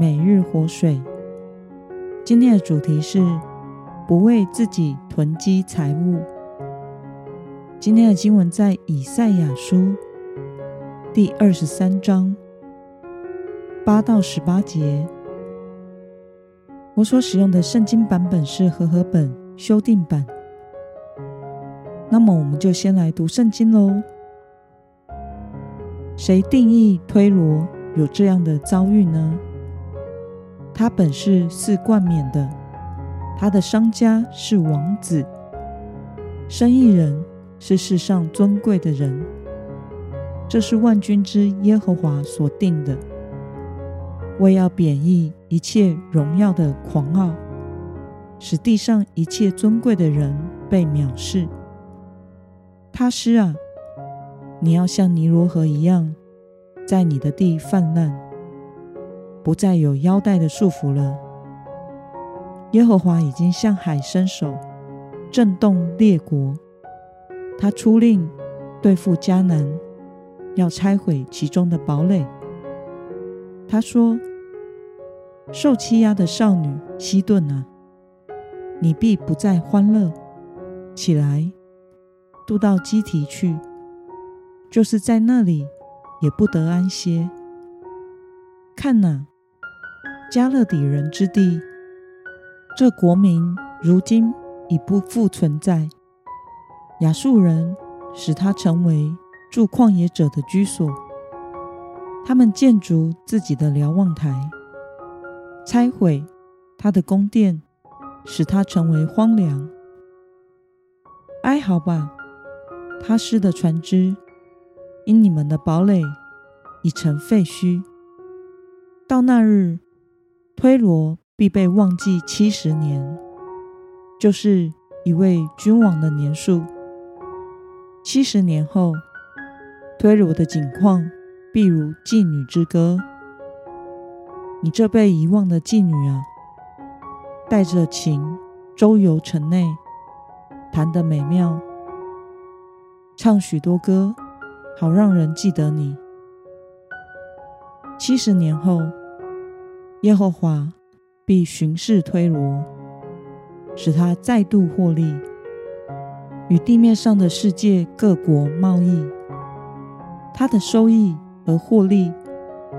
每日活水。今天的主题是不为自己囤积财物。今天的经文在以赛亚书第二十三章八到十八节。我所使用的圣经版本是和合本修订版。那么，我们就先来读圣经喽。谁定义推罗有这样的遭遇呢？他本是四冠冕的，他的商家是王子，生意人是世上尊贵的人。这是万军之耶和华所定的，为要贬抑一切荣耀的狂傲，使地上一切尊贵的人被藐视。他施啊，你要像尼罗河一样，在你的地泛滥。不再有腰带的束缚了。耶和华已经向海伸手，震动列国。他出令对付迦南，要拆毁其中的堡垒。他说：“受欺压的少女希顿啊，你必不再欢乐。起来，渡到基提去，就是在那里也不得安歇。看哪！”迦勒底人之地，这国民如今已不复存在。亚述人使它成为住旷野者的居所，他们建筑自己的瞭望台，拆毁他的宫殿，使它成为荒凉。哀嚎吧，他失的船只，因你们的堡垒已成废墟。到那日，推罗必被忘记七十年，就是一位君王的年数。七十年后，推罗的景况必如妓女之歌。你这被遗忘的妓女啊，带着琴周游城内，弹得美妙，唱许多歌，好让人记得你。七十年后。耶和华必巡视推罗，使他再度获利，与地面上的世界各国贸易。他的收益和获利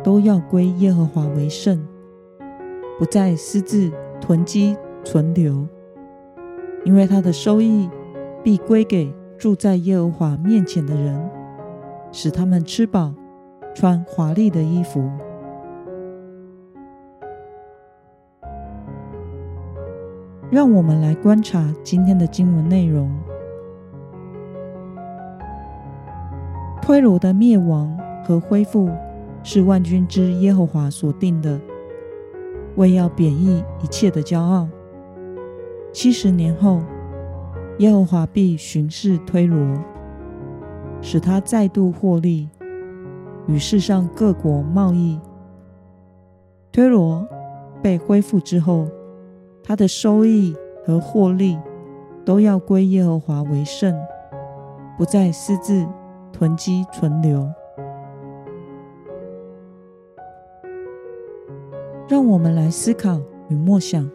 都要归耶和华为圣，不再私自囤积存留，因为他的收益必归给住在耶和华面前的人，使他们吃饱，穿华丽的衣服。让我们来观察今天的经文内容。推罗的灭亡和恢复是万军之耶和华所定的，为要贬抑一切的骄傲。七十年后，耶和华必巡视推罗，使他再度获利，与世上各国贸易。推罗被恢复之后，他的收益和获利都要归耶和华为圣，不再私自囤积存留。让我们来思考与默想：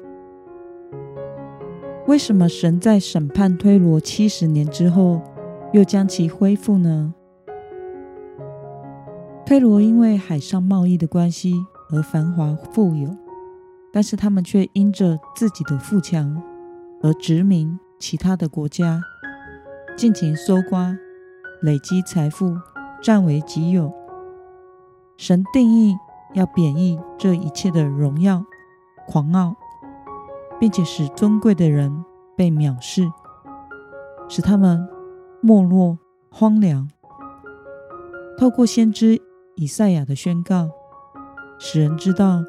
为什么神在审判推罗七十年之后，又将其恢复呢？推罗因为海上贸易的关系而繁华富有。但是他们却因着自己的富强而殖民其他的国家，尽情搜刮、累积财富，占为己有。神定义要贬抑这一切的荣耀、狂傲，并且使尊贵的人被藐视，使他们没落、荒凉。透过先知以赛亚的宣告，使人知道。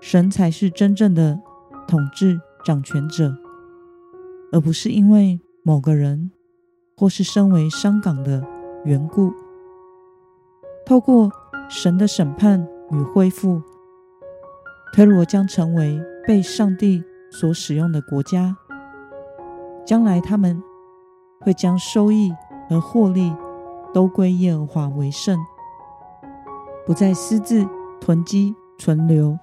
神才是真正的统治掌权者，而不是因为某个人或是身为上岗的缘故。透过神的审判与恢复，推罗将成为被上帝所使用的国家。将来他们会将收益和获利都归耶和华为圣，不再私自囤积存留。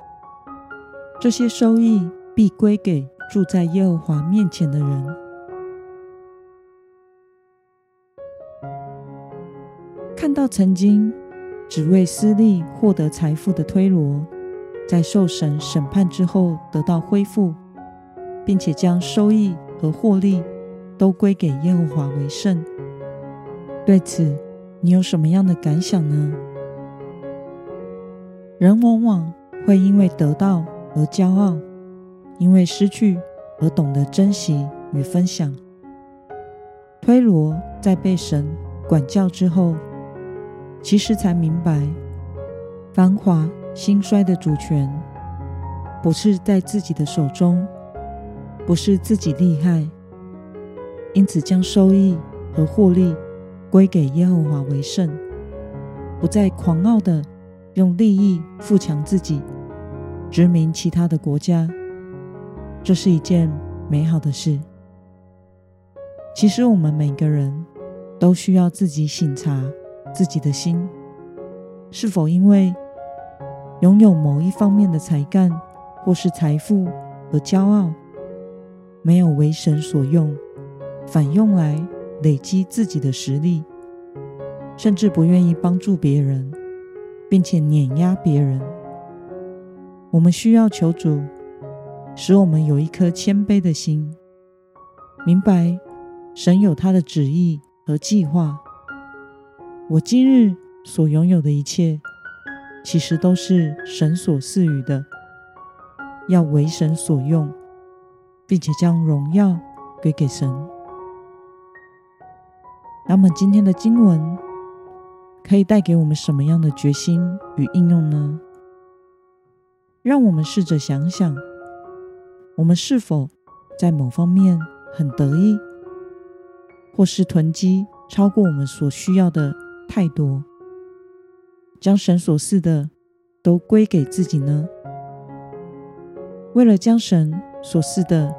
这些收益必归给住在耶和华面前的人。看到曾经只为私利获得财富的推罗，在受神审判之后得到恢复，并且将收益和获利都归给耶和华为圣。对此，你有什么样的感想呢？人往往会因为得到而骄傲，因为失去而懂得珍惜与分享。推罗在被神管教之后，其实才明白，繁华兴衰的主权不是在自己的手中，不是自己厉害，因此将收益和获利归给耶和华为圣，不再狂傲的用利益富强自己。殖民其他的国家，这是一件美好的事。其实，我们每个人都需要自己醒察自己的心，是否因为拥有某一方面的才干或是财富而骄傲，没有为神所用，反用来累积自己的实力，甚至不愿意帮助别人，并且碾压别人。我们需要求主，使我们有一颗谦卑的心，明白神有他的旨意和计划。我今日所拥有的一切，其实都是神所赐予的，要为神所用，并且将荣耀归给神。那么今天的经文可以带给我们什么样的决心与应用呢？让我们试着想想，我们是否在某方面很得意，或是囤积超过我们所需要的太多，将神所赐的都归给自己呢？为了将神所赐的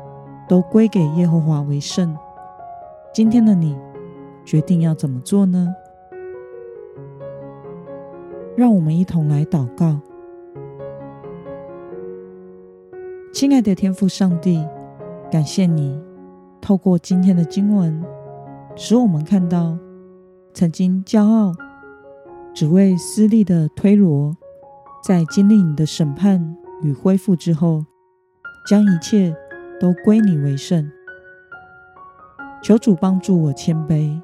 都归给耶和华为圣，今天的你决定要怎么做呢？让我们一同来祷告。亲爱的天父上帝，感谢你透过今天的经文，使我们看到曾经骄傲、只为私利的推罗，在经历你的审判与恢复之后，将一切都归你为圣。求主帮助我谦卑，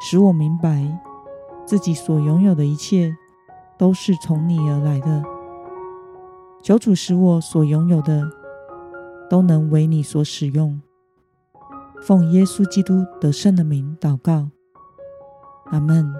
使我明白自己所拥有的一切都是从你而来的。求主使我所拥有的都能为你所使用，奉耶稣基督得胜的名祷告，阿门。